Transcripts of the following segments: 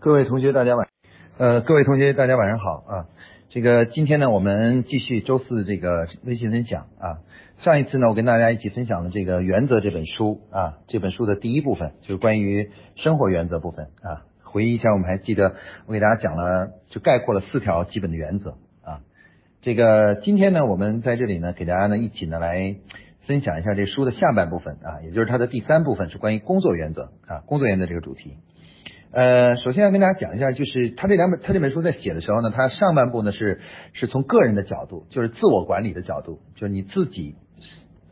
各位同学，大家晚，呃，各位同学，大家晚上好啊。这个今天呢，我们继续周四这个微信分享啊。上一次呢，我跟大家一起分享了这个《原则》这本书啊，这本书的第一部分就是关于生活原则部分啊。回忆一下，我们还记得我给大家讲了，就概括了四条基本的原则啊。这个今天呢，我们在这里呢，给大家呢一起呢来分享一下这书的下半部分啊，也就是它的第三部分是关于工作原则啊，工作原则这个主题。呃，首先要跟大家讲一下，就是他这两本他这本书在写的时候呢，他上半部呢是是从个人的角度，就是自我管理的角度，就是你自己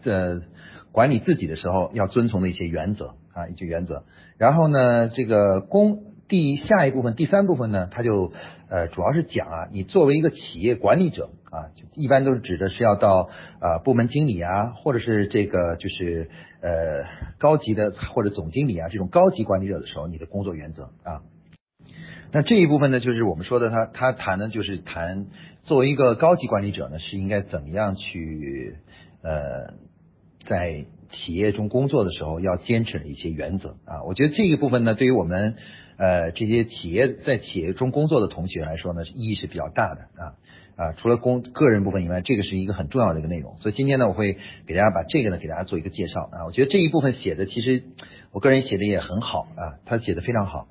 呃管理自己的时候要遵从的一些原则啊，一些原则。然后呢，这个公第下一部分第三部分呢，他就呃主要是讲啊，你作为一个企业管理者啊，一般都是指的是要到啊部门经理啊，或者是这个就是。呃，高级的或者总经理啊，这种高级管理者的时候，你的工作原则啊，那这一部分呢，就是我们说的，他他谈的就是谈作为一个高级管理者呢，是应该怎么样去呃，在企业中工作的时候要坚持的一些原则啊。我觉得这一部分呢，对于我们呃这些企业在企业中工作的同学来说呢，意义是比较大的啊。啊，除了工个人部分以外，这个是一个很重要的一个内容。所以今天呢，我会给大家把这个呢给大家做一个介绍啊。我觉得这一部分写的其实我个人写的也很好啊，他写的非常好。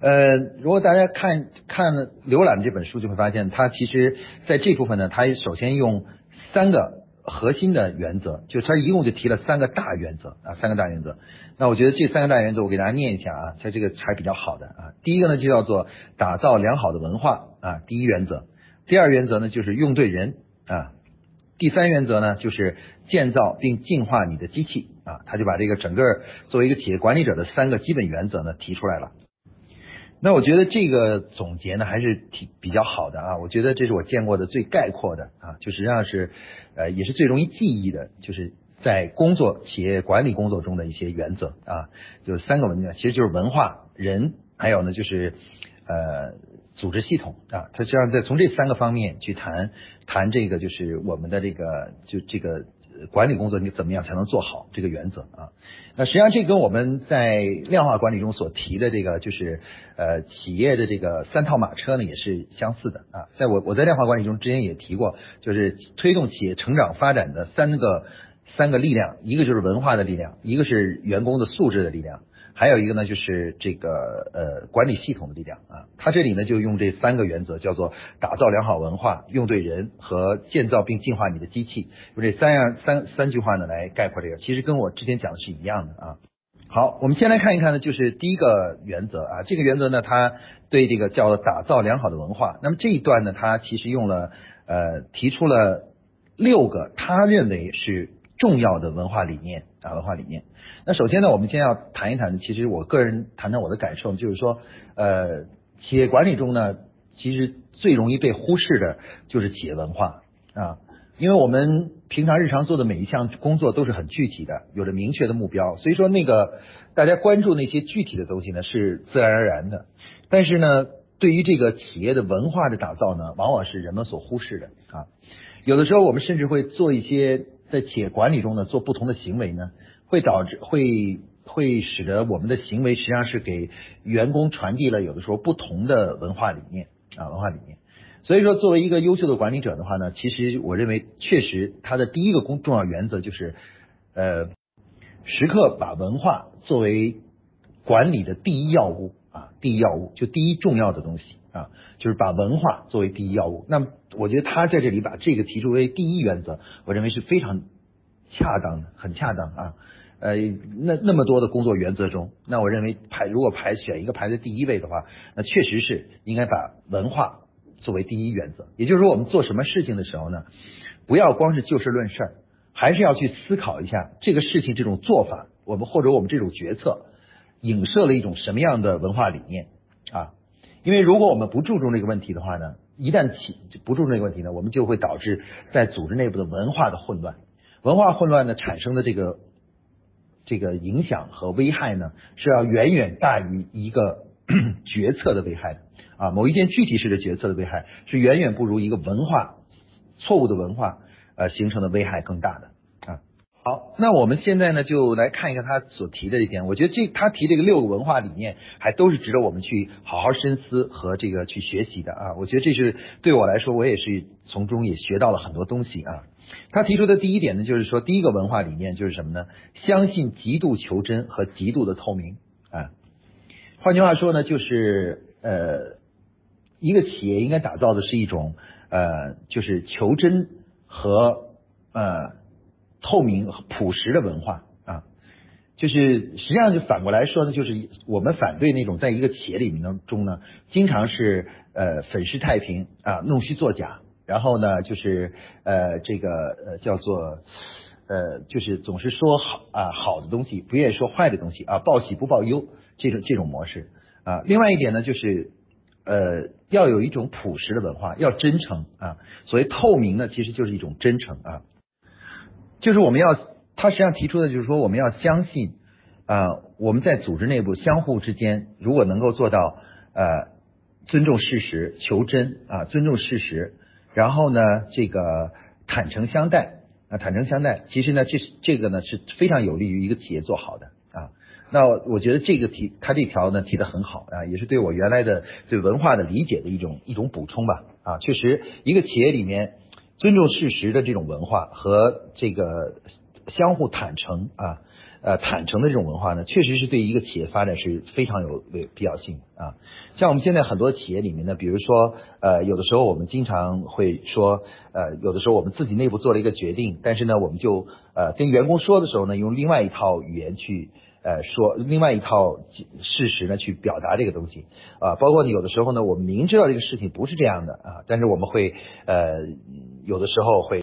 呃，如果大家看看浏览这本书，就会发现他其实在这部分呢，他首先用三个核心的原则，就他一共就提了三个大原则啊，三个大原则。那我觉得这三个大原则，我给大家念一下啊，它这个还比较好的啊。第一个呢就叫做打造良好的文化啊，第一原则。第二原则呢，就是用对人啊。第三原则呢，就是建造并净化你的机器啊。他就把这个整个作为一个企业管理者的三个基本原则呢提出来了。那我觉得这个总结呢还是挺比较好的啊。我觉得这是我见过的最概括的啊，就实际上是呃也是最容易记忆的，就是在工作企业管理工作中的一些原则啊，就是三个文件，其实就是文化、人，还有呢就是呃。组织系统啊，它实际上在从这三个方面去谈谈这个，就是我们的这个就这个管理工作，你怎么样才能做好这个原则啊？那实际上这跟我们在量化管理中所提的这个就是呃企业的这个三套马车呢也是相似的啊。在我我在量化管理中之前也提过，就是推动企业成长发展的三个三个力量，一个就是文化的力量，一个是员工的素质的力量。还有一个呢，就是这个呃管理系统的力量啊，他这里呢就用这三个原则，叫做打造良好文化、用对人和建造并净化你的机器，用这三样三三句话呢来概括这个，其实跟我之前讲的是一样的啊。好，我们先来看一看呢，就是第一个原则啊，这个原则呢，它对这个叫打造良好的文化，那么这一段呢，它其实用了呃提出了六个他认为是重要的文化理念。啊文化理念。那首先呢，我们先要谈一谈，其实我个人谈谈我的感受，就是说，呃，企业管理中呢，其实最容易被忽视的就是企业文化啊，因为我们平常日常做的每一项工作都是很具体的，有着明确的目标，所以说那个大家关注那些具体的东西呢是自然而然的，但是呢，对于这个企业的文化的打造呢，往往是人们所忽视的啊，有的时候我们甚至会做一些在企业管理中呢做不同的行为呢。会导致会会使得我们的行为实际上是给员工传递了有的时候不同的文化理念啊文化理念，所以说作为一个优秀的管理者的话呢，其实我认为确实他的第一个工重要原则就是呃时刻把文化作为管理的第一要务啊第一要务就第一重要的东西啊就是把文化作为第一要务。那我觉得他在这里把这个提出为第一原则，我认为是非常恰当的，很恰当啊。呃，那那么多的工作原则中，那我认为排如果排选一个排在第一位的话，那确实是应该把文化作为第一原则。也就是说，我们做什么事情的时候呢，不要光是就事论事，还是要去思考一下这个事情这种做法，我们或者我们这种决策影射了一种什么样的文化理念？因为如果我们不注重这个问题的话呢，一旦起不注重这个问题呢，我们就会导致在组织内部的文化的混乱，文化混乱呢产生的这个。这个影响和危害呢，是要远远大于一个 决策的危害的啊。某一件具体式的决策的危害，是远远不如一个文化错误的文化呃形成的危害更大的。好，那我们现在呢，就来看一看他所提的一点。我觉得这他提这个六个文化理念，还都是值得我们去好好深思和这个去学习的啊。我觉得这是对我来说，我也是从中也学到了很多东西啊。他提出的第一点呢，就是说第一个文化理念就是什么呢？相信极度求真和极度的透明啊。换句话说呢，就是呃，一个企业应该打造的是一种呃，就是求真和呃。透明、朴实的文化啊，就是实际上就反过来说呢，就是我们反对那种在一个企业里面当中呢，经常是呃粉饰太平啊，弄虚作假，然后呢就是呃这个呃叫做呃就是总是说好啊好的东西，不愿意说坏的东西啊，报喜不报忧这种这种模式啊。另外一点呢，就是呃要有一种朴实的文化，要真诚啊。所谓透明呢，其实就是一种真诚啊。就是我们要，他实际上提出的就是说，我们要相信啊，我们在组织内部相互之间，如果能够做到呃尊重事实、求真啊，尊重事实，然后呢，这个坦诚相待啊，坦诚相待，其实呢，这是这个呢是非常有利于一个企业做好的啊。那我觉得这个题他这条呢提的很好啊，也是对我原来的对文化的理解的一种一种补充吧啊，确实一个企业里面。尊重事实的这种文化和这个相互坦诚啊，呃，坦诚的这种文化呢，确实是对一个企业发展是非常有必要性啊。像我们现在很多企业里面呢，比如说呃，有的时候我们经常会说，呃，有的时候我们自己内部做了一个决定，但是呢，我们就呃跟员工说的时候呢，用另外一套语言去。呃，说另外一套事实呢，去表达这个东西啊，包括有的时候呢，我们明知道这个事情不是这样的啊，但是我们会呃，有的时候会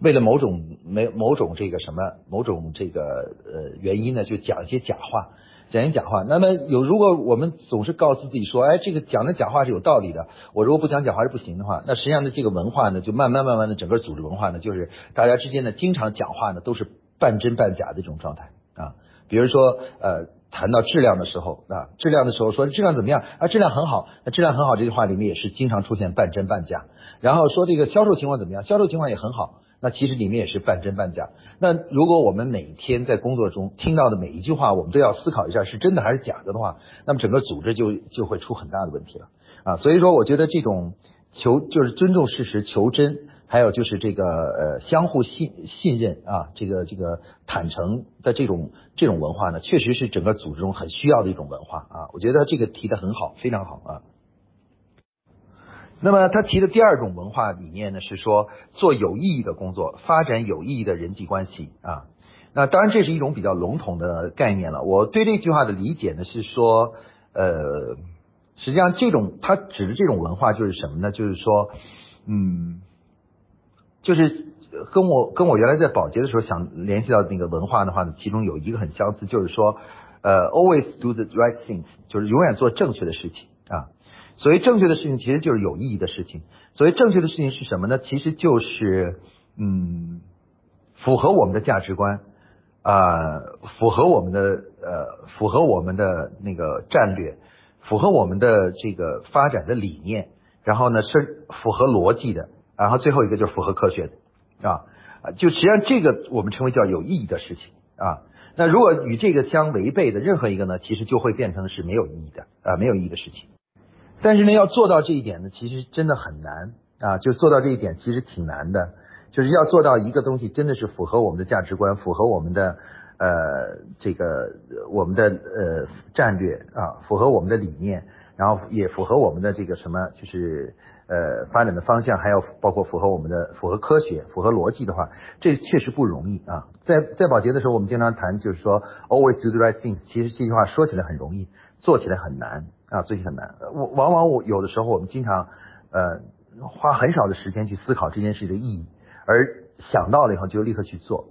为了某种没某种这个什么某种这个呃原因呢，就讲一些假话，讲一些假话。那么有如果我们总是告诉自己说，哎，这个讲的假话是有道理的，我如果不讲假话是不行的话，那实际上呢，这个文化呢，就慢慢慢慢的整个组织文化呢，就是大家之间呢，经常讲话呢，都是半真半假的这种状态。比如说，呃，谈到质量的时候啊，质量的时候说质量怎么样啊？质量很好，那质量很好这句话里面也是经常出现半真半假。然后说这个销售情况怎么样？销售情况也很好，那其实里面也是半真半假。那如果我们每天在工作中听到的每一句话，我们都要思考一下是真的还是假的的话，那么整个组织就就会出很大的问题了啊。所以说，我觉得这种求就是尊重事实、求真。还有就是这个呃相互信信任啊，这个这个坦诚的这种这种文化呢，确实是整个组织中很需要的一种文化啊。我觉得这个提的很好，非常好啊。那么他提的第二种文化理念呢，是说做有意义的工作，发展有意义的人际关系啊。那当然这是一种比较笼统的概念了。我对这句话的理解呢，是说呃，实际上这种他指的这种文化就是什么呢？就是说嗯。就是跟我跟我原来在保洁的时候想联系到那个文化的话呢，其中有一个很相似，就是说，呃，always do the right things，就是永远做正确的事情啊。所谓正确的事情，其实就是有意义的事情。所谓正确的事情是什么呢？其实就是嗯，符合我们的价值观啊，符合我们的呃，符合我们的那个战略，符合我们的这个发展的理念，然后呢是符合逻辑的。然后最后一个就是符合科学的啊啊，就实际上这个我们称为叫有意义的事情啊。那如果与这个相违背的任何一个呢，其实就会变成是没有意义的啊，没有意义的事情。但是呢，要做到这一点呢，其实真的很难啊。就做到这一点，其实挺难的。就是要做到一个东西真的是符合我们的价值观，符合我们的呃这个我们的呃战略啊，符合我们的理念，然后也符合我们的这个什么，就是。呃，发展的方向还要包括符合我们的、符合科学、符合逻辑的话，这确实不容易啊。在在保洁的时候，我们经常谈，就是说 always do the right thing。其实这句话说起来很容易，做起来很难啊，做起来很难。我往往我有的时候，我们经常呃花很少的时间去思考这件事的意义，而想到了以后就立刻去做，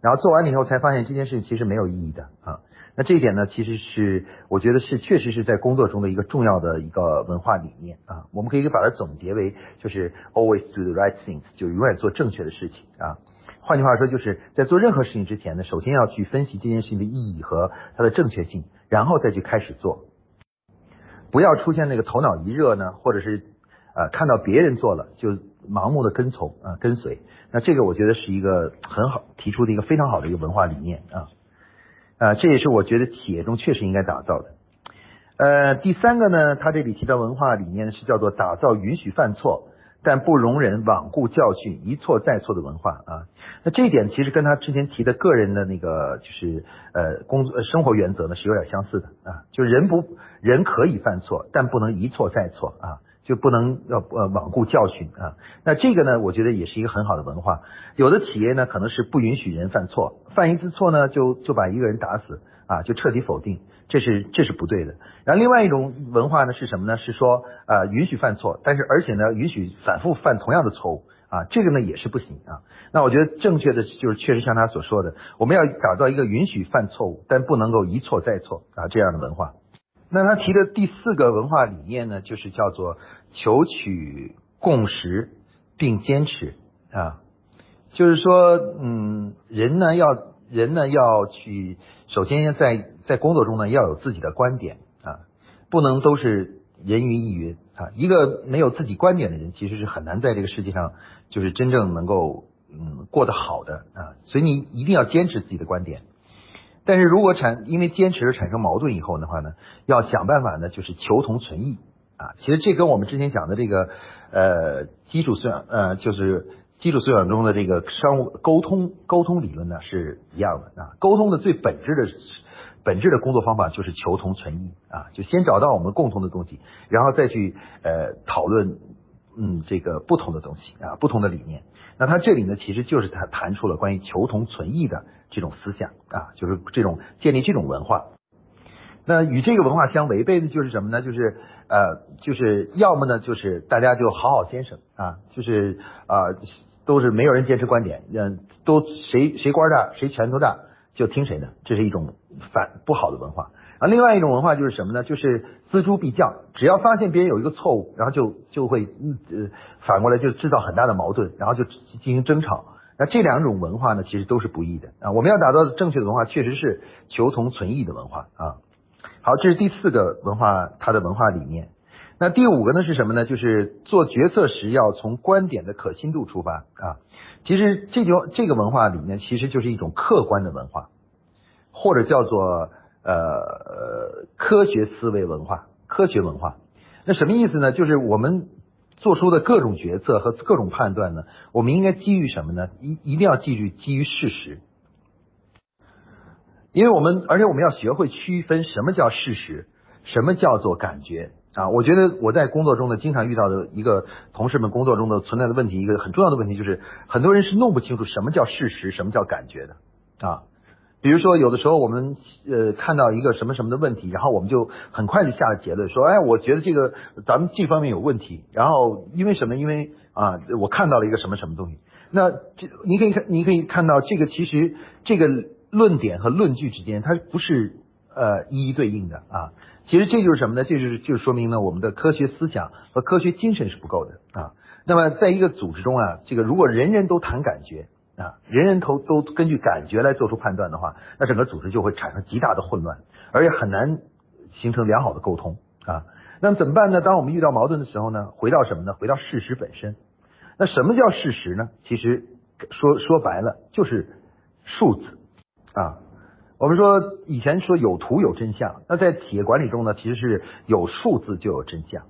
然后做完了以后才发现这件事情其实没有意义的啊。那这一点呢，其实是我觉得是确实是在工作中的一个重要的一个文化理念啊。我们可以把它总结为，就是 always do the right things，就永远做正确的事情啊。换句话说，就是在做任何事情之前呢，首先要去分析这件事情的意义和它的正确性，然后再去开始做。不要出现那个头脑一热呢，或者是呃看到别人做了就盲目的跟从啊跟随。那这个我觉得是一个很好提出的一个非常好的一个文化理念啊啊，这也是我觉得企业中确实应该打造的。呃，第三个呢，他这里提到文化理念是叫做打造允许犯错。但不容忍罔顾教训、一错再错的文化啊。那这一点其实跟他之前提的个人的那个就是呃工作生活原则呢是有点相似的啊。就人不人可以犯错，但不能一错再错啊，就不能要呃罔顾教训啊。那这个呢，我觉得也是一个很好的文化。有的企业呢可能是不允许人犯错，犯一次错呢就就把一个人打死啊，就彻底否定。这是这是不对的。然后另外一种文化呢是什么呢？是说呃允许犯错，但是而且呢允许反复犯同样的错误啊，这个呢也是不行啊。那我觉得正确的就是确实像他所说的，我们要打造一个允许犯错误，但不能够一错再错啊这样的文化。那他提的第四个文化理念呢，就是叫做求取共识并坚持啊，就是说嗯人呢要人呢要去首先在在工作中呢，要有自己的观点啊，不能都是人云亦云啊。一个没有自己观点的人，其实是很难在这个世界上就是真正能够嗯过得好的啊。所以你一定要坚持自己的观点。但是如果产因为坚持而产生矛盾以后的话呢，要想办法呢，就是求同存异啊。其实这跟我们之前讲的这个呃基础素养呃就是基础素养中的这个商务沟通沟通理论呢是一样的啊。沟通的最本质的。本质的工作方法就是求同存异啊，就先找到我们共同的东西，然后再去呃讨论嗯这个不同的东西啊，不同的理念。那他这里呢，其实就是他谈出了关于求同存异的这种思想啊，就是这种建立这种文化。那与这个文化相违背的就是什么呢？就是呃就是要么呢就是大家就好好先生啊，就是啊都是没有人坚持观点，嗯都谁谁官大谁拳头大就听谁的，这是一种。反不好的文化啊，另外一种文化就是什么呢？就是锱铢必较，只要发现别人有一个错误，然后就就会呃反过来就制造很大的矛盾，然后就进行争吵。那这两种文化呢，其实都是不易的啊。我们要打造正确的文化，确实是求同存异的文化啊。好，这是第四个文化，它的文化理念。那第五个呢是什么呢？就是做决策时要从观点的可信度出发啊。其实这就这个文化里面，其实就是一种客观的文化。或者叫做呃科学思维文化，科学文化，那什么意思呢？就是我们做出的各种决策和各种判断呢，我们应该基于什么呢？一一定要记住基于事实，因为我们而且我们要学会区分什么叫事实，什么叫做感觉啊？我觉得我在工作中呢，经常遇到的一个同事们工作中的存在的问题，一个很重要的问题就是，很多人是弄不清楚什么叫事实，什么叫感觉的啊。比如说，有的时候我们呃看到一个什么什么的问题，然后我们就很快就下了结论，说，哎，我觉得这个咱们这方面有问题。然后因为什么？因为啊，我看到了一个什么什么东西。那这你可以看，你可以看到这个其实这个论点和论据之间，它不是呃一一对应的啊。其实这就是什么呢？这就是就是说明呢，我们的科学思想和科学精神是不够的啊。那么在一个组织中啊，这个如果人人都谈感觉。啊，人人都都根据感觉来做出判断的话，那整个组织就会产生极大的混乱，而且很难形成良好的沟通啊。那么怎么办呢？当我们遇到矛盾的时候呢？回到什么呢？回到事实本身。那什么叫事实呢？其实说说白了就是数字啊。我们说以前说有图有真相，那在企业管理中呢，其实是有数字就有真相，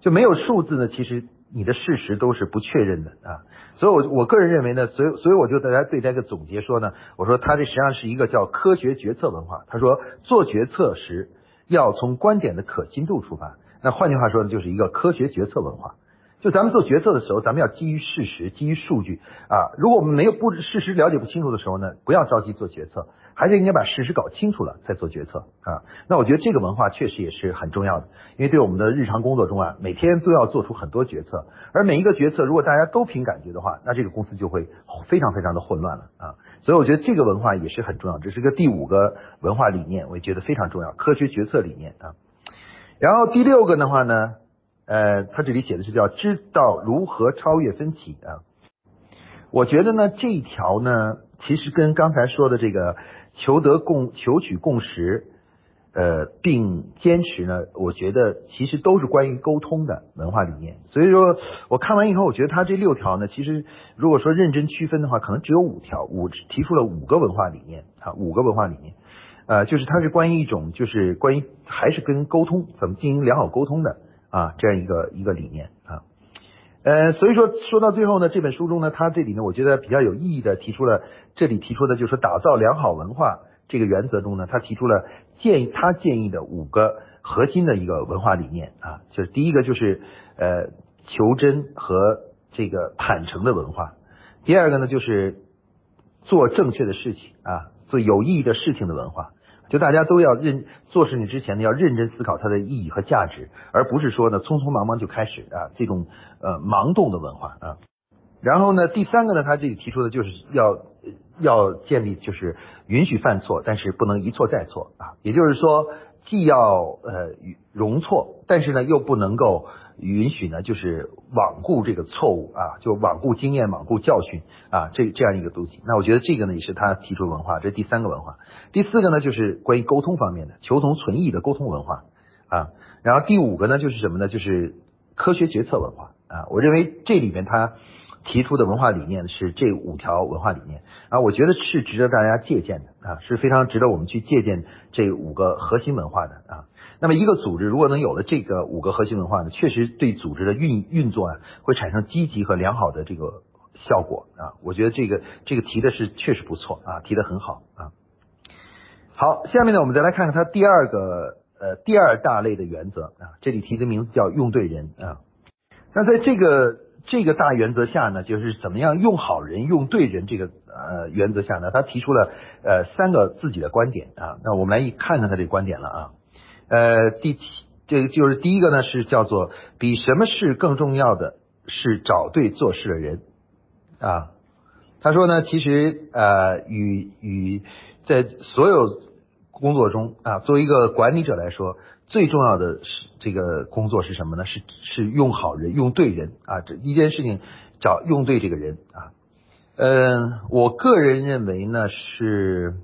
就没有数字呢，其实你的事实都是不确认的啊。所以，我我个人认为呢，所以所以我就大家对这个总结说呢，我说他这实际上是一个叫科学决策文化。他说做决策时要从观点的可信度出发，那换句话说呢，就是一个科学决策文化。就咱们做决策的时候，咱们要基于事实、基于数据啊。如果我们没有不事实了解不清楚的时候呢，不要着急做决策。还是应该把事实搞清楚了再做决策啊。那我觉得这个文化确实也是很重要的，因为对我们的日常工作中啊，每天都要做出很多决策，而每一个决策如果大家都凭感觉的话，那这个公司就会非常非常的混乱了啊。所以我觉得这个文化也是很重要，这是个第五个文化理念，我也觉得非常重要，科学决策理念啊。然后第六个的话呢，呃，他这里写的是叫知道如何超越分歧啊。我觉得呢，这一条呢，其实跟刚才说的这个。求得共求取共识，呃，并坚持呢，我觉得其实都是关于沟通的文化理念。所以说我看完以后，我觉得他这六条呢，其实如果说认真区分的话，可能只有五条，五提出了五个文化理念啊，五个文化理念，呃，就是它是关于一种，就是关于还是跟沟通怎么进行良好沟通的啊，这样一个一个理念啊。呃，所以说说到最后呢，这本书中呢，他这里呢，我觉得比较有意义的提出了这里提出的，就是打造良好文化这个原则中呢，他提出了。建议他建议的五个核心的一个文化理念啊，就是第一个就是呃求真和这个坦诚的文化，第二个呢就是做正确的事情啊，做有意义的事情的文化，就大家都要认做事情之前呢要认真思考它的意义和价值，而不是说呢匆匆忙忙就开始啊这种呃盲动的文化啊。然后呢第三个呢他这里提出的就是要。要建立就是允许犯错，但是不能一错再错啊。也就是说，既要呃容错，但是呢又不能够允许呢就是罔顾这个错误啊，就罔顾经验、罔顾教训啊，这这样一个东西。那我觉得这个呢也是他提出文化，这是第三个文化。第四个呢就是关于沟通方面的求同存异的沟通文化啊。然后第五个呢就是什么呢？就是科学决策文化啊。我认为这里面他。提出的文化理念是这五条文化理念啊，我觉得是值得大家借鉴的啊，是非常值得我们去借鉴这五个核心文化的啊。那么一个组织如果能有了这个五个核心文化呢，确实对组织的运运作啊会产生积极和良好的这个效果啊。我觉得这个这个提的是确实不错啊，提的很好啊。好，下面呢我们再来看看它第二个呃第二大类的原则啊，这里提的名字叫用对人啊。那在这个。这个大原则下呢，就是怎么样用好人、用对人这个呃原则下呢，他提出了呃三个自己的观点啊。那我们来看看他这个观点了啊。呃，第七，这个就是第一个呢，是叫做比什么事更重要的是找对做事的人啊。他说呢，其实呃与与在所有工作中啊，作为一个管理者来说。最重要的是这个工作是什么呢？是是用好人，用对人啊！这一件事情找用对这个人啊。嗯，我个人认为呢是，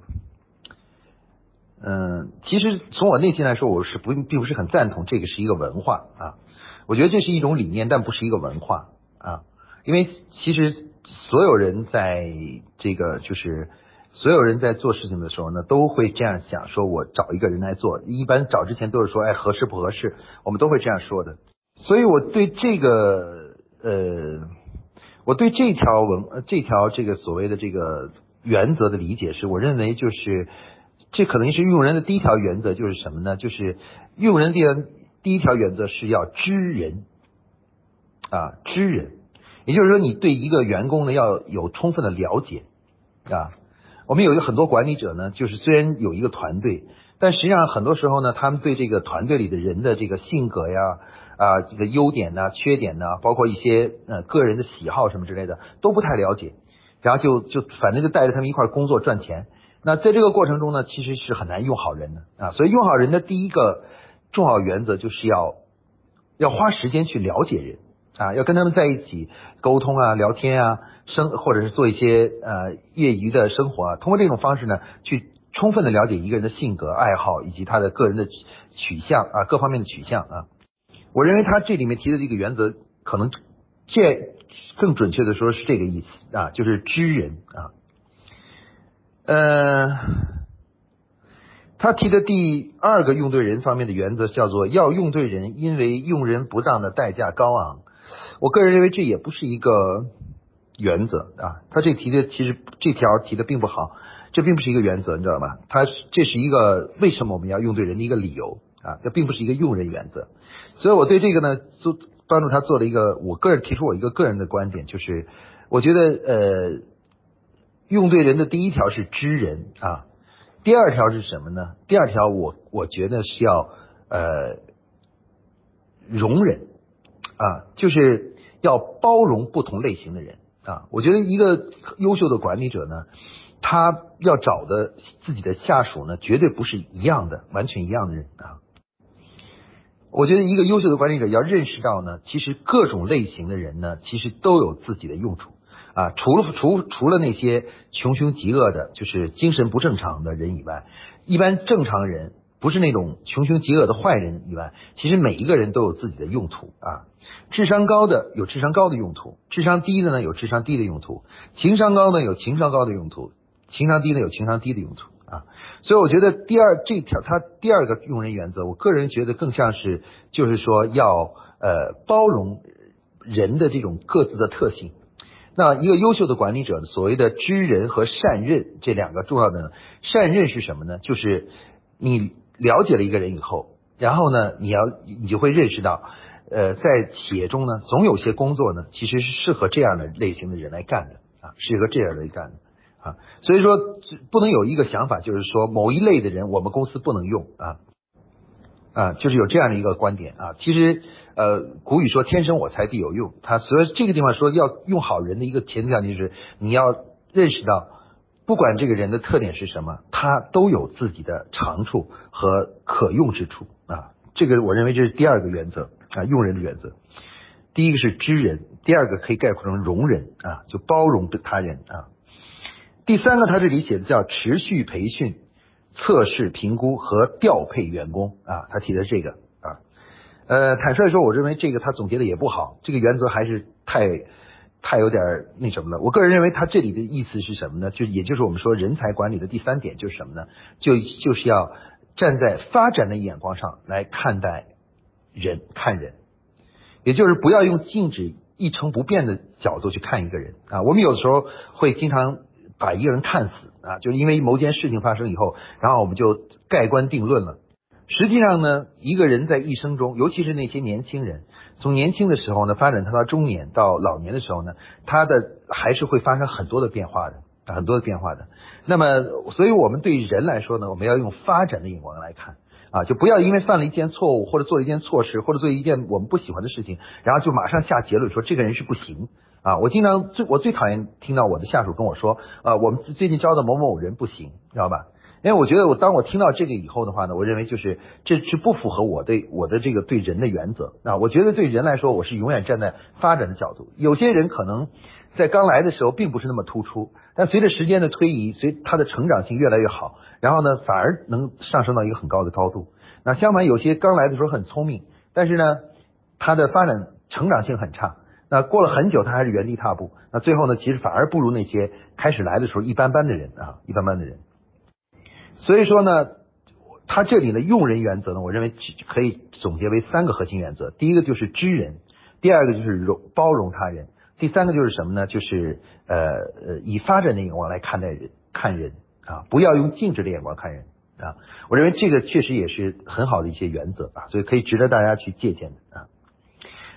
嗯，其实从我内心来说，我是不并不是很赞同这个是一个文化啊。我觉得这是一种理念，但不是一个文化啊。因为其实所有人在这个就是。所有人在做事情的时候呢，都会这样想：说我找一个人来做。一般找之前都是说，哎，合适不合适？我们都会这样说的。所以我对这个呃，我对这条文这条这个所谓的这个原则的理解是，我认为就是这可能是用人的第一条原则，就是什么呢？就是用人第第一条原则是要知人啊，知人，也就是说，你对一个员工呢要有充分的了解啊。我们有一个很多管理者呢，就是虽然有一个团队，但实际上很多时候呢，他们对这个团队里的人的这个性格呀、啊这个优点呢、缺点呢，包括一些呃个人的喜好什么之类的都不太了解，然后就就反正就带着他们一块工作赚钱。那在这个过程中呢，其实是很难用好人的啊。所以用好人的第一个重要原则就是要要花时间去了解人。啊，要跟他们在一起沟通啊、聊天啊、生或者是做一些呃业余的生活啊，通过这种方式呢，去充分的了解一个人的性格、爱好以及他的个人的取向啊，各方面的取向啊。我认为他这里面提的这个原则，可能这更准确的说是这个意思啊，就是知人啊。呃，他提的第二个用对人方面的原则叫做要用对人，因为用人不当的代价高昂。我个人认为这也不是一个原则啊，他这提的其实这条提的并不好，这并不是一个原则，你知道吗？他这是一个为什么我们要用对人的一个理由啊，这并不是一个用人原则。所以我对这个呢，做帮助他做了一个，我个人提出我一个个人的观点，就是我觉得呃，用对人的第一条是知人啊，第二条是什么呢？第二条我我觉得是要呃容忍啊，就是。要包容不同类型的人啊！我觉得一个优秀的管理者呢，他要找的自己的下属呢，绝对不是一样的、完全一样的人啊。我觉得一个优秀的管理者要认识到呢，其实各种类型的人呢，其实都有自己的用处啊。除了除除了那些穷凶极恶的，就是精神不正常的人以外，一般正常人不是那种穷凶极恶的坏人以外，其实每一个人都有自己的用途啊。智商高的有智商高的用途，智商低的呢有智商低的用途，情商高呢有情商高的用途，情商低呢有情商低的用途啊。所以我觉得第二这条它第二个用人原则，我个人觉得更像是就是说要呃包容人的这种各自的特性。那一个优秀的管理者，所谓的知人和善任这两个重要的善任是什么呢？就是你了解了一个人以后，然后呢，你要你就会认识到。呃，在企业中呢，总有些工作呢，其实是适合这样的类型的人来干的啊，适合这样来干的啊。所以说，不能有一个想法，就是说某一类的人我们公司不能用啊啊，就是有这样的一个观点啊。其实呃，古语说天生我材必有用，他所以这个地方说要用好人的一个前提条件就是你要认识到，不管这个人的特点是什么，他都有自己的长处和可用之处啊。这个我认为这是第二个原则。啊，用人的原则，第一个是知人，第二个可以概括成容人啊，就包容他人啊。第三个，他这里写的叫持续培训、测试、评估和调配员工啊，他提的这个啊。呃，坦率说，我认为这个他总结的也不好，这个原则还是太太有点那什么了。我个人认为，他这里的意思是什么呢？就也就是我们说人才管理的第三点就是什么呢？就就是要站在发展的眼光上来看待。人看人，也就是不要用静止一成不变的角度去看一个人啊。我们有的时候会经常把一个人看死啊，就是因为某件事情发生以后，然后我们就盖棺定论了。实际上呢，一个人在一生中，尤其是那些年轻人，从年轻的时候呢，发展他到中年到老年的时候呢，他的还是会发生很多的变化的，很多的变化的。那么，所以我们对人来说呢，我们要用发展的眼光来看。啊，就不要因为犯了一件错误，或者做了一件错事，或者做一件我们不喜欢的事情，然后就马上下结论说这个人是不行啊！我经常最我最讨厌听到我的下属跟我说，啊，我们最近招的某某人不行，知道吧？因为我觉得我当我听到这个以后的话呢，我认为就是这是不符合我对我的这个对人的原则啊！我觉得对人来说，我是永远站在发展的角度。有些人可能在刚来的时候并不是那么突出，但随着时间的推移，随他的成长性越来越好。然后呢，反而能上升到一个很高的高度。那相反，有些刚来的时候很聪明，但是呢，他的发展成长性很差。那过了很久，他还是原地踏步。那最后呢，其实反而不如那些开始来的时候一般般的人啊，一般般的人。所以说呢，他这里的用人原则呢，我认为可以总结为三个核心原则：第一个就是知人，第二个就是容包容他人，第三个就是什么呢？就是呃呃，以发展的眼光来看待人，看人。啊，不要用静止的眼光看人啊！我认为这个确实也是很好的一些原则啊，所以可以值得大家去借鉴的啊。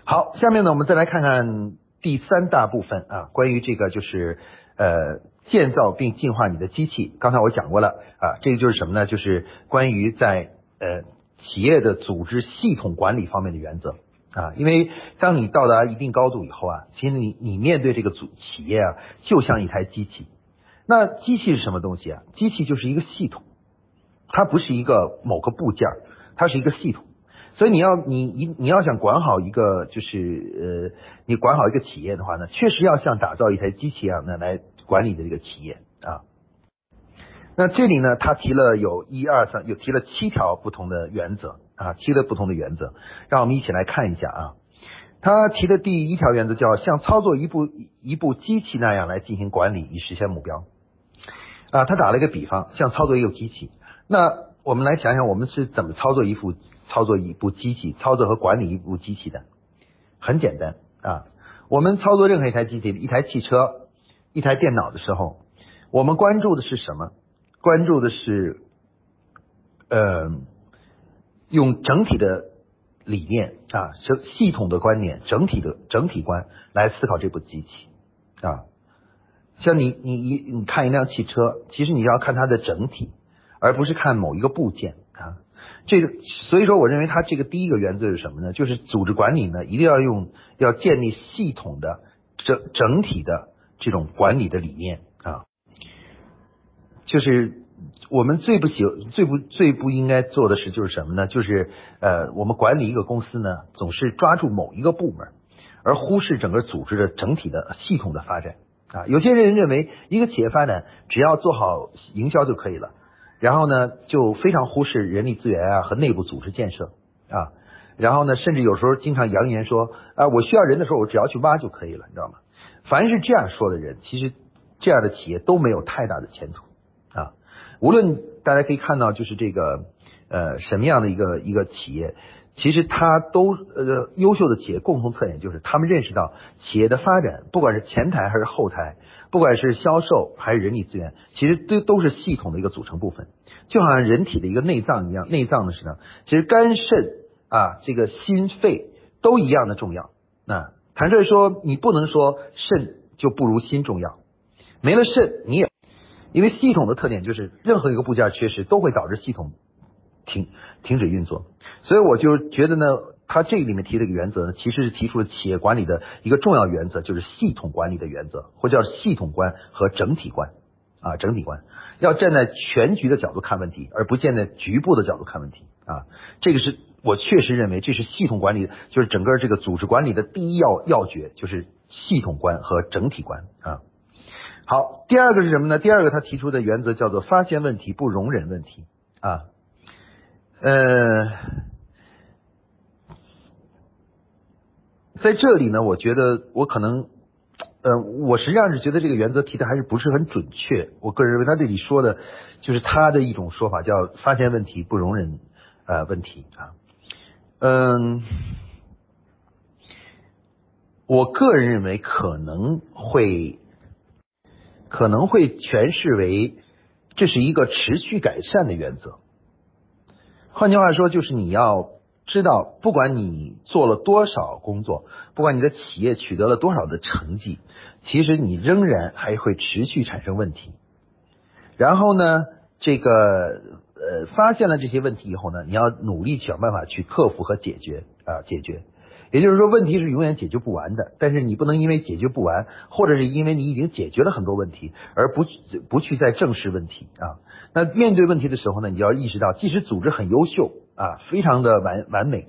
好，下面呢，我们再来看看第三大部分啊，关于这个就是呃建造并进化你的机器。刚才我讲过了啊，这个就是什么呢？就是关于在呃企业的组织系统管理方面的原则啊。因为当你到达一定高度以后啊，其实你你面对这个组企业啊，就像一台机器。那机器是什么东西啊？机器就是一个系统，它不是一个某个部件，它是一个系统。所以你要你你你要想管好一个就是呃，你管好一个企业的话呢，确实要像打造一台机器一样的来管理的这个企业啊。那这里呢，他提了有一二三，有提了七条不同的原则啊，七个不同的原则，让我们一起来看一下啊。他提的第一条原则叫像操作一部一部机器那样来进行管理，以实现目标。啊，他打了一个比方，像操作一部机器。那我们来想想，我们是怎么操作一副操作一部机器，操作和管理一部机器的？很简单啊，我们操作任何一台机器，一台汽车，一台电脑的时候，我们关注的是什么？关注的是，呃，用整体的理念啊，整系统的观念，整体的整体观来思考这部机器啊。像你你你你看一辆汽车，其实你要看它的整体，而不是看某一个部件啊。这个所以说，我认为它这个第一个原则是什么呢？就是组织管理呢，一定要用要建立系统的整整体的这种管理的理念啊。就是我们最不喜最不最不应该做的事就是什么呢？就是呃，我们管理一个公司呢，总是抓住某一个部门，而忽视整个组织的整体的系统的发展。啊，有些人认为一个企业发展只要做好营销就可以了，然后呢就非常忽视人力资源啊和内部组织建设啊，然后呢甚至有时候经常扬言说啊我需要人的时候我只要去挖就可以了，你知道吗？凡是这样说的人，其实这样的企业都没有太大的前途啊。无论大家可以看到，就是这个呃什么样的一个一个企业。其实它都呃优秀的企业共同特点就是他们认识到企业的发展，不管是前台还是后台，不管是销售还是人力资源，其实都都是系统的一个组成部分，就好像人体的一个内脏一样，内脏的是呢，其实肝肾啊这个心肺都一样的重要。那谭帅说，你不能说肾就不如心重要，没了肾你也，因为系统的特点就是任何一个部件缺失都会导致系统停停止运作。所以我就觉得呢，他这里面提的一个原则呢，其实是提出了企业管理的一个重要原则，就是系统管理的原则，或叫系统观和整体观啊，整体观要站在全局的角度看问题，而不站在局部的角度看问题啊。这个是我确实认为这是系统管理，就是整个这个组织管理的第一要要诀，就是系统观和整体观啊。好，第二个是什么呢？第二个他提出的原则叫做发现问题不容忍问题啊，呃。在这里呢，我觉得我可能，呃，我实际上是觉得这个原则提的还是不是很准确。我个人认为他这里说的，就是他的一种说法，叫发现问题不容忍呃问题啊。嗯，我个人认为可能会可能会诠释为这是一个持续改善的原则。换句话说，就是你要。知道，不管你做了多少工作，不管你的企业取得了多少的成绩，其实你仍然还会持续产生问题。然后呢，这个呃，发现了这些问题以后呢，你要努力想办法去克服和解决啊，解决。也就是说，问题是永远解决不完的，但是你不能因为解决不完，或者是因为你已经解决了很多问题，而不不去再正视问题啊。那面对问题的时候呢，你就要意识到，即使组织很优秀啊，非常的完完美，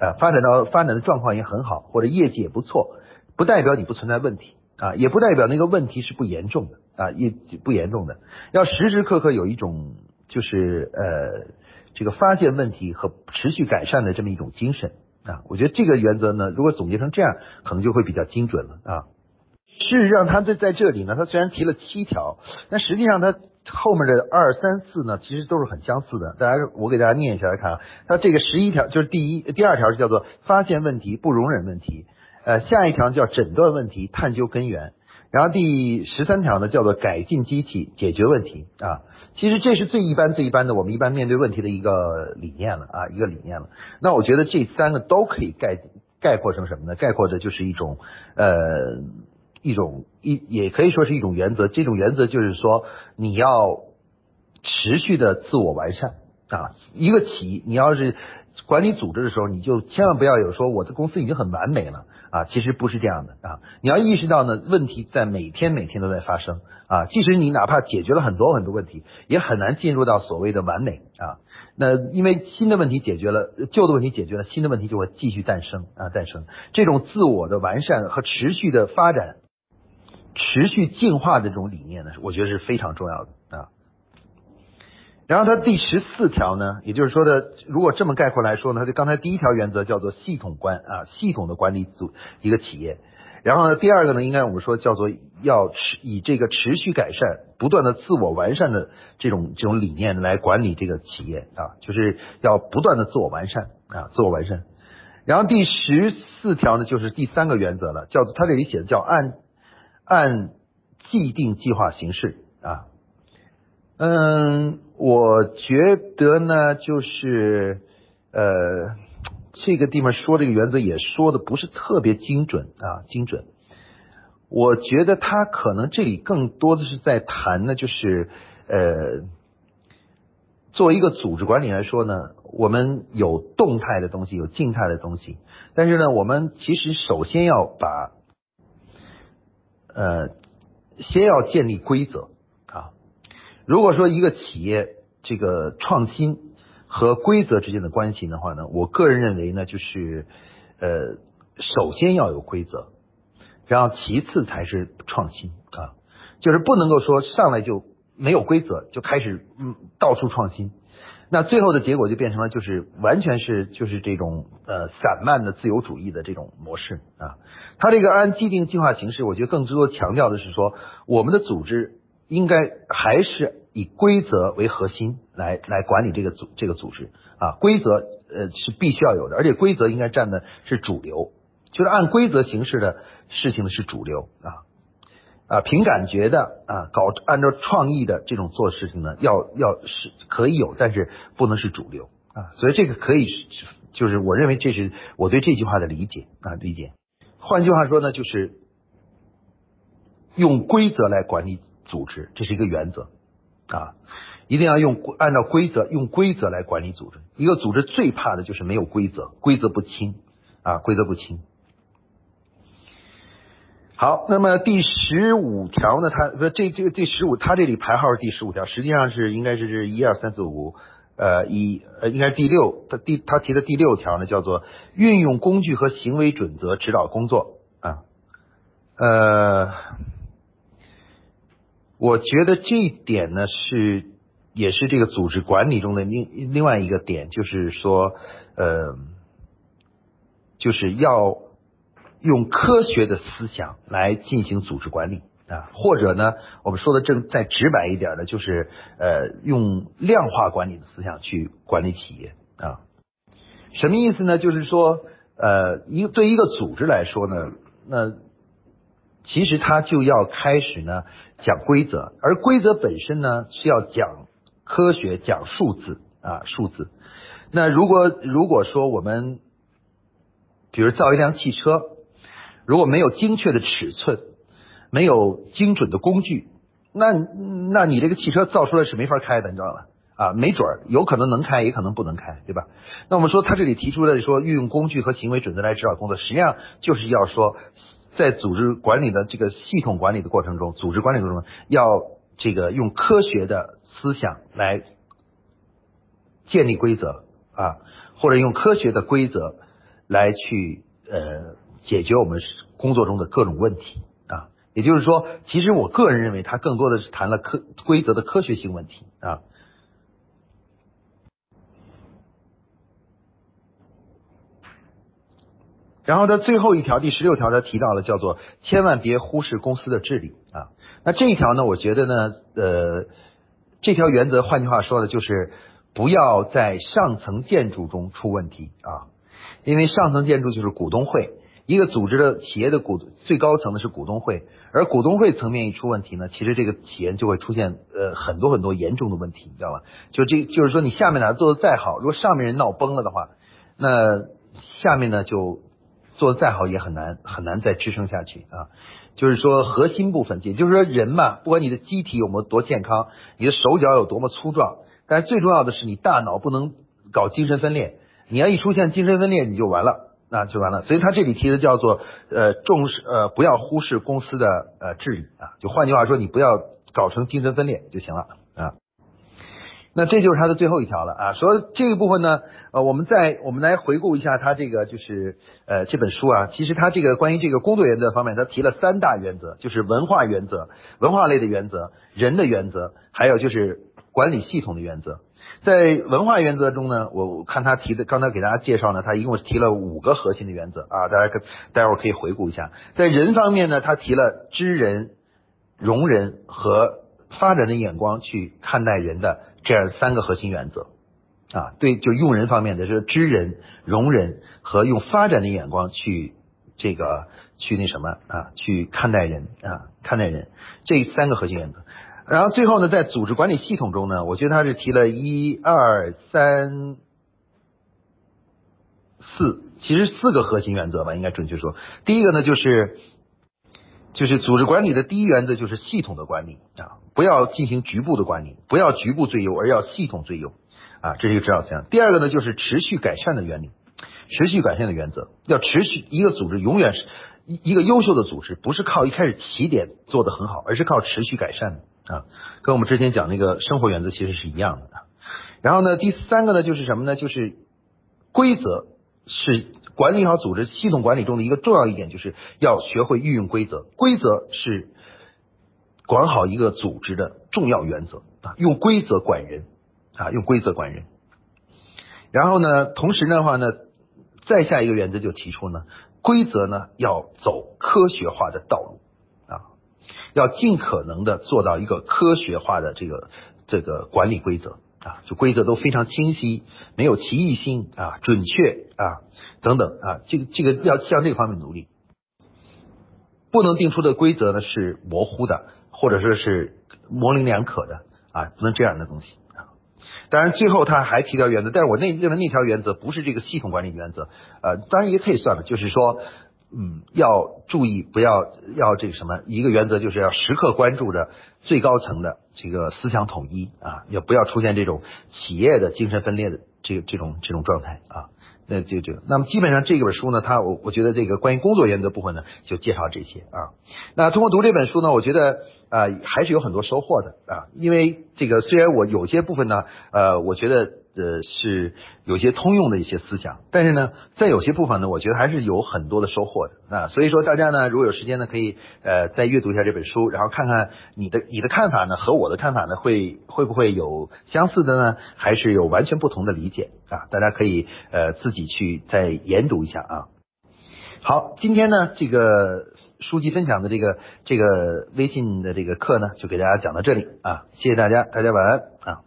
呃，发展到发展的状况也很好，或者业绩也不错，不代表你不存在问题啊，也不代表那个问题是不严重的啊，也不严重的。要时时刻刻有一种就是呃这个发现问题和持续改善的这么一种精神啊。我觉得这个原则呢，如果总结成这样，可能就会比较精准了啊。事实上，他在在这里呢，他虽然提了七条，但实际上他。后面的二三四呢，其实都是很相似的。大家，我给大家念一下来看啊。它这个十一条就是第一、第二条是叫做发现问题不容忍问题，呃，下一条叫诊断问题探究根源，然后第十三条呢叫做改进机器解决问题啊。其实这是最一般最一般的我们一般面对问题的一个理念了啊，一个理念了。那我觉得这三个都可以概概括成什么呢？概括的就是一种呃。一种一也可以说是一种原则，这种原则就是说你要持续的自我完善啊。一个企你要是管理组织的时候，你就千万不要有说我的公司已经很完美了啊，其实不是这样的啊。你要意识到呢，问题在每天每天都在发生啊。即使你哪怕解决了很多很多问题，也很难进入到所谓的完美啊。那因为新的问题解决了，旧的问题解决了，新的问题就会继续诞生啊，诞生这种自我的完善和持续的发展。持续进化的这种理念呢，我觉得是非常重要的啊。然后它第十四条呢，也就是说的，如果这么概括来说呢，它就刚才第一条原则叫做系统观啊，系统的管理组一个企业。然后呢，第二个呢，应该我们说叫做要持以这个持续改善、不断的自我完善的这种这种理念来管理这个企业啊，就是要不断的自我完善啊，自我完善。然后第十四条呢，就是第三个原则了，叫做它这里写的叫按。按既定计划行事啊，嗯，我觉得呢，就是呃，这个地方说这个原则也说的不是特别精准啊，精准。我觉得他可能这里更多的是在谈呢，就是呃，作为一个组织管理来说呢，我们有动态的东西，有静态的东西，但是呢，我们其实首先要把。呃，先要建立规则啊。如果说一个企业这个创新和规则之间的关系的话呢，我个人认为呢，就是呃，首先要有规则，然后其次才是创新啊。就是不能够说上来就没有规则，就开始嗯到处创新。那最后的结果就变成了，就是完全是就是这种呃散漫的自由主义的这种模式啊。它这个按既定计划形式，我觉得更多强调的是说，我们的组织应该还是以规则为核心来来管理这个组这个组织啊。规则呃是必须要有的，而且规则应该占的是主流，就是按规则行事的事情的是主流啊。啊，凭感觉的啊，搞按照创意的这种做事情呢，要要是可以有，但是不能是主流啊。所以这个可以是，就是我认为这是我对这句话的理解啊，理解。换句话说呢，就是用规则来管理组织，这是一个原则啊，一定要用按照规则，用规则来管理组织。一个组织最怕的就是没有规则，规则不清啊，规则不清。好，那么第十五条呢？它不，这这个第十五，它这里排号是第十五条，实际上是应该是是一二三四五，呃，一呃，应该是第六，它第他提的第六条呢，叫做运用工具和行为准则指导工作啊，呃，我觉得这一点呢是也是这个组织管理中的另另外一个点，就是说，呃，就是要。用科学的思想来进行组织管理啊，或者呢，我们说的正再直白一点的，就是呃，用量化管理的思想去管理企业啊。什么意思呢？就是说，呃，一对一个组织来说呢，那其实它就要开始呢讲规则，而规则本身呢是要讲科学、讲数字啊，数字。那如果如果说我们比如造一辆汽车。如果没有精确的尺寸，没有精准的工具，那那你这个汽车造出来是没法开的，你知道吗？啊，没准儿有可能能开，也可能不能开，对吧？那我们说他这里提出的说运用工具和行为准则来指导工作，实际上就是要说，在组织管理的这个系统管理的过程中，组织管理过程中要这个用科学的思想来建立规则啊，或者用科学的规则来去呃。解决我们工作中的各种问题啊，也就是说，其实我个人认为，它更多的是谈了科规则的科学性问题啊。然后呢，最后一条第十六条，他提到了叫做千万别忽视公司的治理啊。那这一条呢，我觉得呢，呃，这条原则，换句话说呢，就是不要在上层建筑中出问题啊，因为上层建筑就是股东会。一个组织的企业的股最高层的是股东会，而股东会层面一出问题呢，其实这个企业就会出现呃很多很多严重的问题，你知道吧？就这就是说，你下面哪做的再好，如果上面人闹崩了的话，那下面呢就做的再好也很难很难再支撑下去啊。就是说核心部分，也就是说人嘛，不管你的机体有没有多健康，你的手脚有多么粗壮，但是最重要的是你大脑不能搞精神分裂，你要一出现精神分裂，你就完了。那就完了，所以他这里提的叫做呃重视呃不要忽视公司的呃治理啊，就换句话说，你不要搞成精神分裂就行了啊。那这就是他的最后一条了啊。说这个部分呢，呃，我们再我们来回顾一下他这个就是呃这本书啊，其实他这个关于这个工作原则方面，他提了三大原则，就是文化原则、文化类的原则、人的原则，还有就是管理系统的原则。在文化原则中呢，我看他提的，刚才给大家介绍呢，他一共提了五个核心的原则啊，大家可待会儿可以回顾一下。在人方面呢，他提了知人、容人和发展的眼光去看待人的这样三个核心原则啊，对，就用人方面的，就是知人、容人和用发展的眼光去这个去那什么啊，去看待人啊，看待人这三个核心原则。然后最后呢，在组织管理系统中呢，我觉得他是提了一二三四，其实四个核心原则吧，应该准确说。第一个呢，就是就是组织管理的第一原则就是系统的管理啊，不要进行局部的管理，不要局部最优，而要系统最优啊，这是一个指导思想。第二个呢，就是持续改善的原理，持续改善的原则，要持续一个组织永远是一一个优秀的组织，不是靠一开始起点做的很好，而是靠持续改善的。啊，跟我们之前讲那个生活原则其实是一样的。然后呢，第三个呢就是什么呢？就是规则是管理好组织系统管理中的一个重要一点，就是要学会运用规则。规则是管好一个组织的重要原则啊，用规则管人啊，用规则管人。然后呢，同时的话呢，再下一个原则就提出呢，规则呢要走科学化的道路，要尽可能的做到一个科学化的这个这个管理规则啊，就规则都非常清晰，没有歧义性啊，准确啊等等啊，这个这个要向这方面努力，不能定出的规则呢是模糊的，或者说是模棱两可的啊，不能这样的东西啊。当然，最后他还提到原则，但是我那认为那条原则不是这个系统管理原则，呃，当然也可以算了，就是说，嗯，要注意不要要这个什么，一个原则就是要时刻关注着最高层的这个思想统一啊，也不要出现这种企业的精神分裂的这这种这种状态啊。那就就那么基本上这本书呢，它我我觉得这个关于工作原则部分呢，就介绍这些啊。那通过读这本书呢，我觉得啊还是有很多收获的啊，因为这个虽然我有些部分呢，呃，我觉得。呃，是有些通用的一些思想，但是呢，在有些部分呢，我觉得还是有很多的收获的啊。所以说，大家呢，如果有时间呢，可以呃再阅读一下这本书，然后看看你的你的看法呢和我的看法呢会会不会有相似的呢，还是有完全不同的理解啊？大家可以呃自己去再研读一下啊。好，今天呢这个书籍分享的这个这个微信的这个课呢，就给大家讲到这里啊，谢谢大家，大家晚安啊。